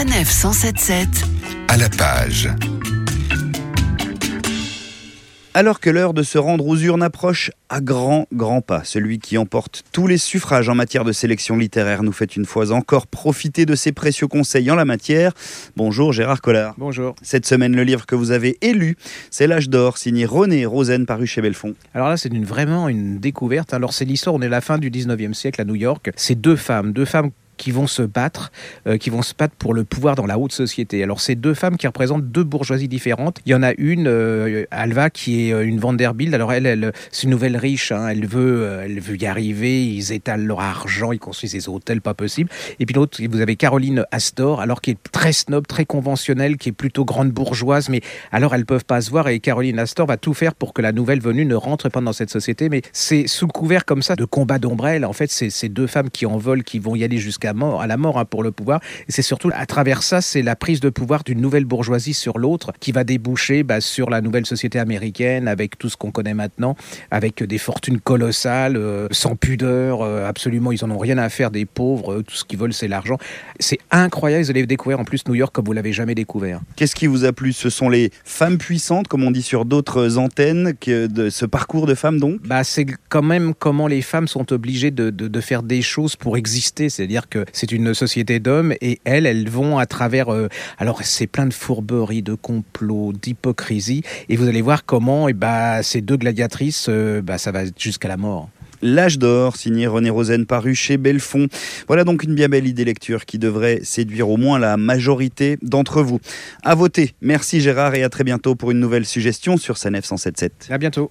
Sanef 177 à la page. Alors que l'heure de se rendre aux urnes approche à grands, grands pas, celui qui emporte tous les suffrages en matière de sélection littéraire nous fait une fois encore profiter de ses précieux conseils en la matière. Bonjour Gérard Collard. Bonjour. Cette semaine, le livre que vous avez élu, c'est L'âge d'or, signé René Rosen, paru chez Belfond. Alors là, c'est une, vraiment une découverte. Alors c'est l'histoire, on est à la fin du 19e siècle à New York. C'est deux femmes, deux femmes qui vont se battre, euh, qui vont se battre pour le pouvoir dans la haute société. Alors c'est deux femmes qui représentent deux bourgeoisies différentes. Il y en a une, euh, Alva, qui est euh, une Vanderbilt. Alors elle, c'est une nouvelle riche. Hein. Elle veut, elle veut y arriver. Ils étalent leur argent, ils construisent des hôtels pas possible. Et puis l'autre, vous avez Caroline Astor, alors qui est très snob, très conventionnelle, qui est plutôt grande bourgeoise, mais alors elles peuvent pas se voir. Et Caroline Astor va tout faire pour que la nouvelle venue ne rentre pas dans cette société. Mais c'est sous couvert comme ça de combat d'ombrelle. En fait, c'est ces deux femmes qui en volent, qui vont y aller jusqu'à mort, à la mort hein, pour le pouvoir. Et c'est surtout à travers ça, c'est la prise de pouvoir d'une nouvelle bourgeoisie sur l'autre qui va déboucher bah, sur la nouvelle société américaine avec tout ce qu'on connaît maintenant, avec des fortunes colossales, euh, sans pudeur, euh, absolument, ils en ont rien à faire des pauvres, euh, tout ce qu'ils veulent c'est l'argent. C'est incroyable, vous allez découvrir en plus New York comme vous l'avez jamais découvert. Qu'est-ce qui vous a plu? Ce sont les femmes puissantes, comme on dit sur d'autres antennes, que de ce parcours de femmes donc? Bah, C'est quand même comment les femmes sont obligées de, de, de faire des choses pour exister, c'est-à-dire que c'est une société d'hommes et elles, elles vont à travers. Euh, alors, c'est plein de fourberies, de complots, d'hypocrisie. Et vous allez voir comment et eh bah, ces deux gladiatrices, euh, bah, ça va jusqu'à la mort. L'âge d'or, signé René Rosen, paru chez Belfond. Voilà donc une bien belle idée lecture qui devrait séduire au moins la majorité d'entre vous. À voter. Merci Gérard et à très bientôt pour une nouvelle suggestion sur Sanef 177. À bientôt.